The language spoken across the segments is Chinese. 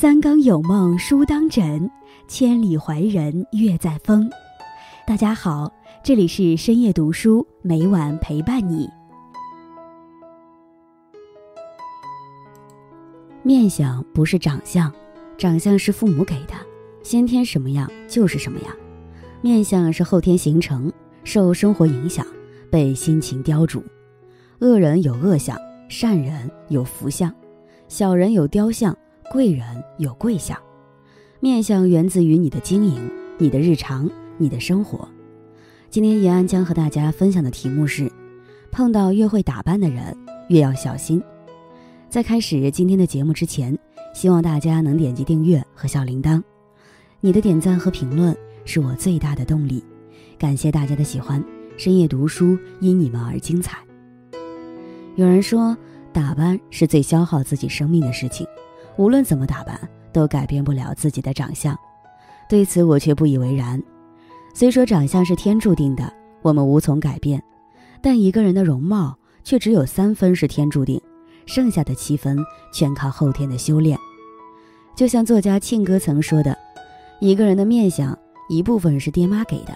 三更有梦书当枕，千里怀人月在风。大家好，这里是深夜读书，每晚陪伴你。面相不是长相，长相是父母给的，先天什么样就是什么样。面相是后天形成，受生活影响，被心情雕琢。恶人有恶相，善人有福相，小人有雕像，贵人有贵相。面相源自于你的经营、你的日常、你的生活。今天延安将和大家分享的题目是：碰到越会打扮的人，越要小心。在开始今天的节目之前，希望大家能点击订阅和小铃铛。你的点赞和评论是我最大的动力。感谢大家的喜欢，深夜读书因你们而精彩。有人说，打扮是最消耗自己生命的事情，无论怎么打扮，都改变不了自己的长相。对此，我却不以为然。虽说长相是天注定的，我们无从改变，但一个人的容貌却只有三分是天注定，剩下的七分全靠后天的修炼。就像作家庆哥曾说的：“一个人的面相，一部分是爹妈给的，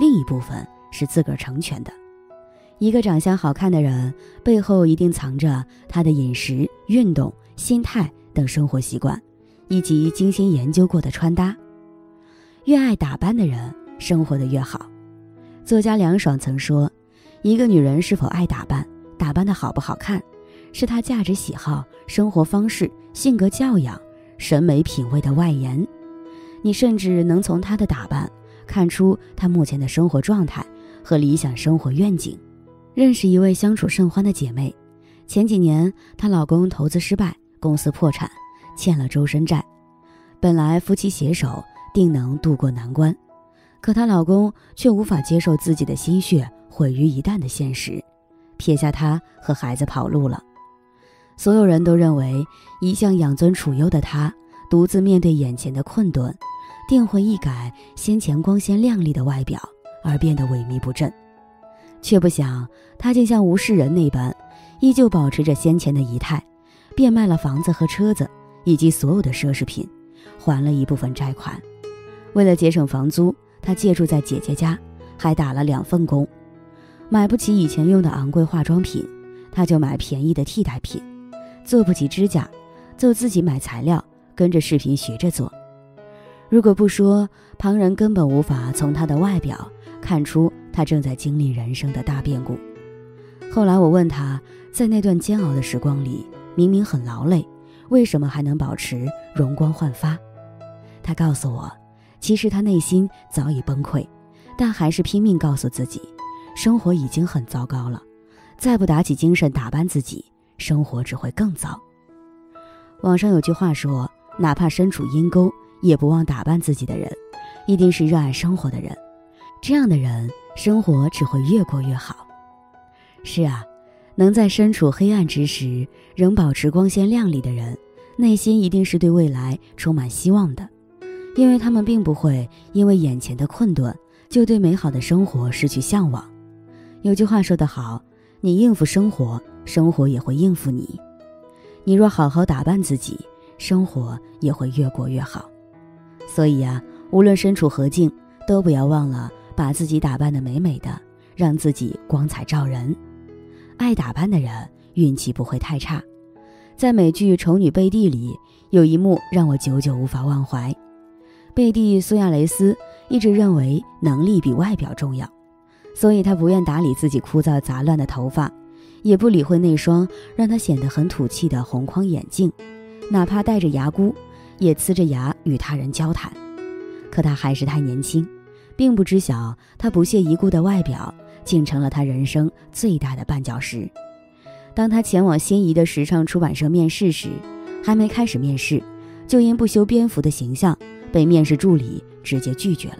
另一部分是自个儿成全的。”一个长相好看的人，背后一定藏着他的饮食、运动、心态等生活习惯，以及精心研究过的穿搭。越爱打扮的人，生活的越好。作家梁爽曾说：“一个女人是否爱打扮，打扮的好不好看，是她价值喜好、生活方式、性格教养、审美品味的外延。你甚至能从她的打扮看出她目前的生活状态和理想生活愿景。”认识一位相处甚欢的姐妹，前几年她老公投资失败，公司破产，欠了周身债。本来夫妻携手定能渡过难关，可她老公却无法接受自己的心血毁于一旦的现实，撇下她和孩子跑路了。所有人都认为，一向养尊处优的她，独自面对眼前的困顿，定会一改先前光鲜亮丽的外表，而变得萎靡不振。却不想，他竟像无事人那般，依旧保持着先前的仪态，变卖了房子和车子，以及所有的奢侈品，还了一部分债款。为了节省房租，他借住在姐姐家，还打了两份工。买不起以前用的昂贵化妆品，他就买便宜的替代品。做不起指甲，就自己买材料，跟着视频学着做。如果不说，旁人根本无法从他的外表看出。他正在经历人生的大变故。后来我问他，在那段煎熬的时光里，明明很劳累，为什么还能保持容光焕发？他告诉我，其实他内心早已崩溃，但还是拼命告诉自己，生活已经很糟糕了，再不打起精神打扮自己，生活只会更糟。网上有句话说，哪怕身处阴沟，也不忘打扮自己的人，一定是热爱生活的人。这样的人。生活只会越过越好。是啊，能在身处黑暗之时仍保持光鲜亮丽的人，内心一定是对未来充满希望的，因为他们并不会因为眼前的困顿就对美好的生活失去向往。有句话说得好：“你应付生活，生活也会应付你。”你若好好打扮自己，生活也会越过越好。所以呀，无论身处何境，都不要忘了。把自己打扮得美美的，让自己光彩照人。爱打扮的人运气不会太差。在美剧《丑女贝蒂》里，有一幕让我久久无法忘怀。贝蒂·苏亚雷斯一直认为能力比外表重要，所以她不愿打理自己枯燥杂乱的头发，也不理会那双让她显得很土气的红框眼镜，哪怕戴着牙箍，也呲着牙与他人交谈。可她还是太年轻。并不知晓，他不屑一顾的外表，竟成了他人生最大的绊脚石。当他前往心仪的时尚出版社面试时，还没开始面试，就因不修边幅的形象，被面试助理直接拒绝了。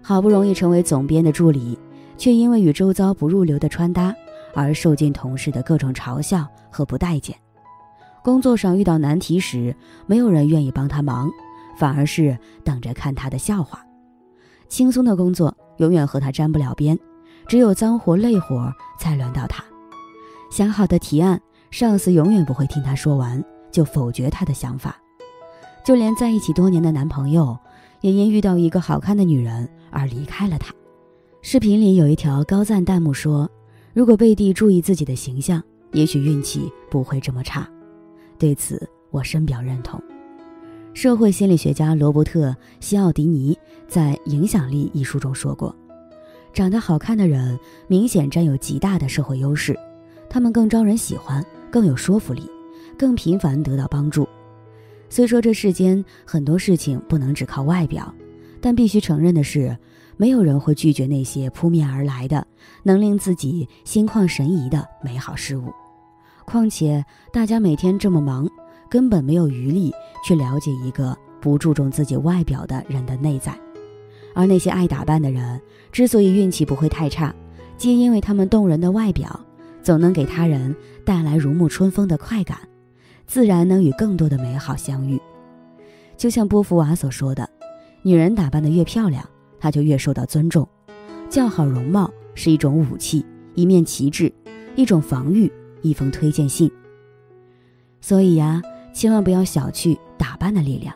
好不容易成为总编的助理，却因为与周遭不入流的穿搭，而受尽同事的各种嘲笑和不待见。工作上遇到难题时，没有人愿意帮他忙，反而是等着看他的笑话。轻松的工作永远和他沾不了边，只有脏活累活才轮到他。想好的提案，上司永远不会听他说完就否决他的想法。就连在一起多年的男朋友，也因遇到一个好看的女人而离开了他。视频里有一条高赞弹幕说：“如果贝蒂注意自己的形象，也许运气不会这么差。”对此，我深表认同。社会心理学家罗伯特·西奥迪尼在《影响力》一书中说过：“长得好看的人明显占有极大的社会优势，他们更招人喜欢，更有说服力，更频繁得到帮助。虽说这世间很多事情不能只靠外表，但必须承认的是，没有人会拒绝那些扑面而来的、能令自己心旷神怡的美好事物。况且，大家每天这么忙。”根本没有余力去了解一个不注重自己外表的人的内在，而那些爱打扮的人之所以运气不会太差，皆因为他们动人的外表总能给他人带来如沐春风的快感，自然能与更多的美好相遇。就像波伏娃所说的：“女人打扮得越漂亮，她就越受到尊重。较好容貌是一种武器，一面旗帜，一种防御，一封推荐信。”所以呀。千万不要小觑打扮的力量，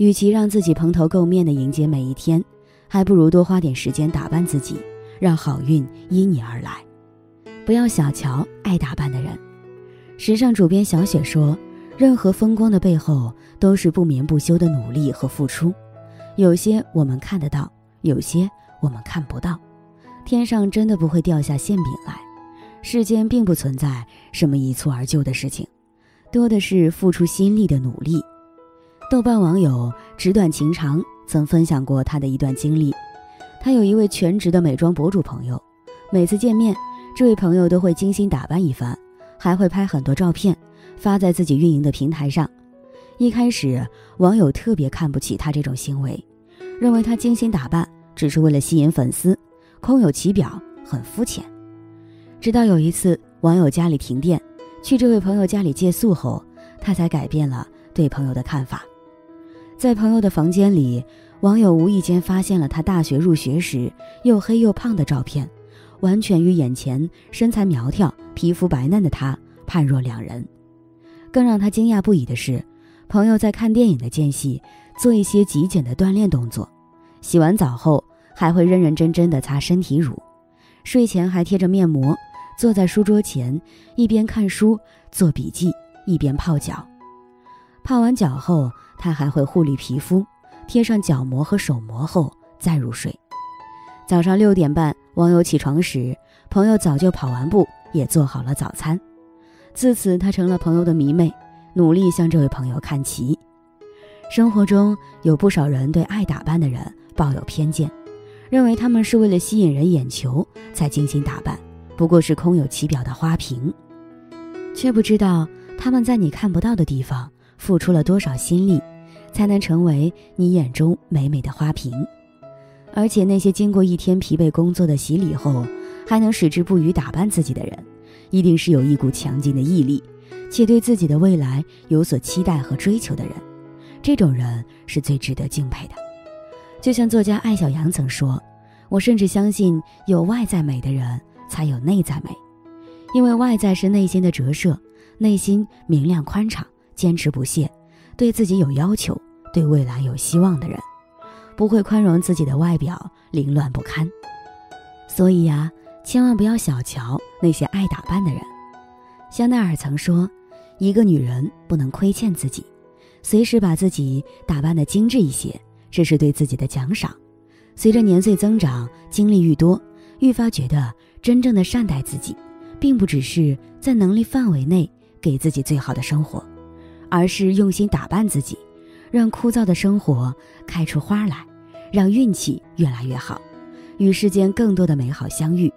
与其让自己蓬头垢面的迎接每一天，还不如多花点时间打扮自己，让好运因你而来。不要小瞧爱打扮的人。时尚主编小雪说：“任何风光的背后，都是不眠不休的努力和付出。有些我们看得到，有些我们看不到。天上真的不会掉下馅饼来，世间并不存在什么一蹴而就的事情。”多的是付出心力的努力。豆瓣网友纸短情长曾分享过他的一段经历。他有一位全职的美妆博主朋友，每次见面，这位朋友都会精心打扮一番，还会拍很多照片发在自己运营的平台上。一开始，网友特别看不起他这种行为，认为他精心打扮只是为了吸引粉丝，空有其表，很肤浅。直到有一次，网友家里停电。去这位朋友家里借宿后，他才改变了对朋友的看法。在朋友的房间里，网友无意间发现了他大学入学时又黑又胖的照片，完全与眼前身材苗条、皮肤白嫩的他判若两人。更让他惊讶不已的是，朋友在看电影的间隙做一些极简的锻炼动作，洗完澡后还会认认真真的擦身体乳，睡前还贴着面膜。坐在书桌前，一边看书做笔记，一边泡脚。泡完脚后，他还会护理皮肤，贴上脚膜和手膜后再入睡。早上六点半，网友起床时，朋友早就跑完步，也做好了早餐。自此，他成了朋友的迷妹，努力向这位朋友看齐。生活中有不少人对爱打扮的人抱有偏见，认为他们是为了吸引人眼球才精心打扮。不过是空有其表的花瓶，却不知道他们在你看不到的地方付出了多少心力，才能成为你眼中美美的花瓶。而且那些经过一天疲惫工作的洗礼后，还能矢志不渝打扮自己的人，一定是有一股强劲的毅力，且对自己的未来有所期待和追求的人。这种人是最值得敬佩的。就像作家艾小羊曾说：“我甚至相信，有外在美的人。”才有内在美，因为外在是内心的折射，内心明亮宽敞、坚持不懈，对自己有要求、对未来有希望的人，不会宽容自己的外表凌乱不堪。所以呀，千万不要小瞧那些爱打扮的人。香奈儿曾说：“一个女人不能亏欠自己，随时把自己打扮的精致一些，这是对自己的奖赏。随着年岁增长，经历愈多，愈发觉得。”真正的善待自己，并不只是在能力范围内给自己最好的生活，而是用心打扮自己，让枯燥的生活开出花来，让运气越来越好，与世间更多的美好相遇。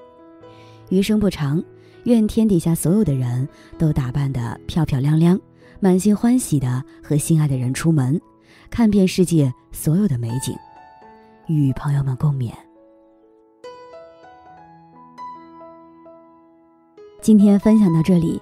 余生不长，愿天底下所有的人都打扮得漂漂亮亮，满心欢喜的和心爱的人出门，看遍世界所有的美景，与朋友们共勉。今天分享到这里，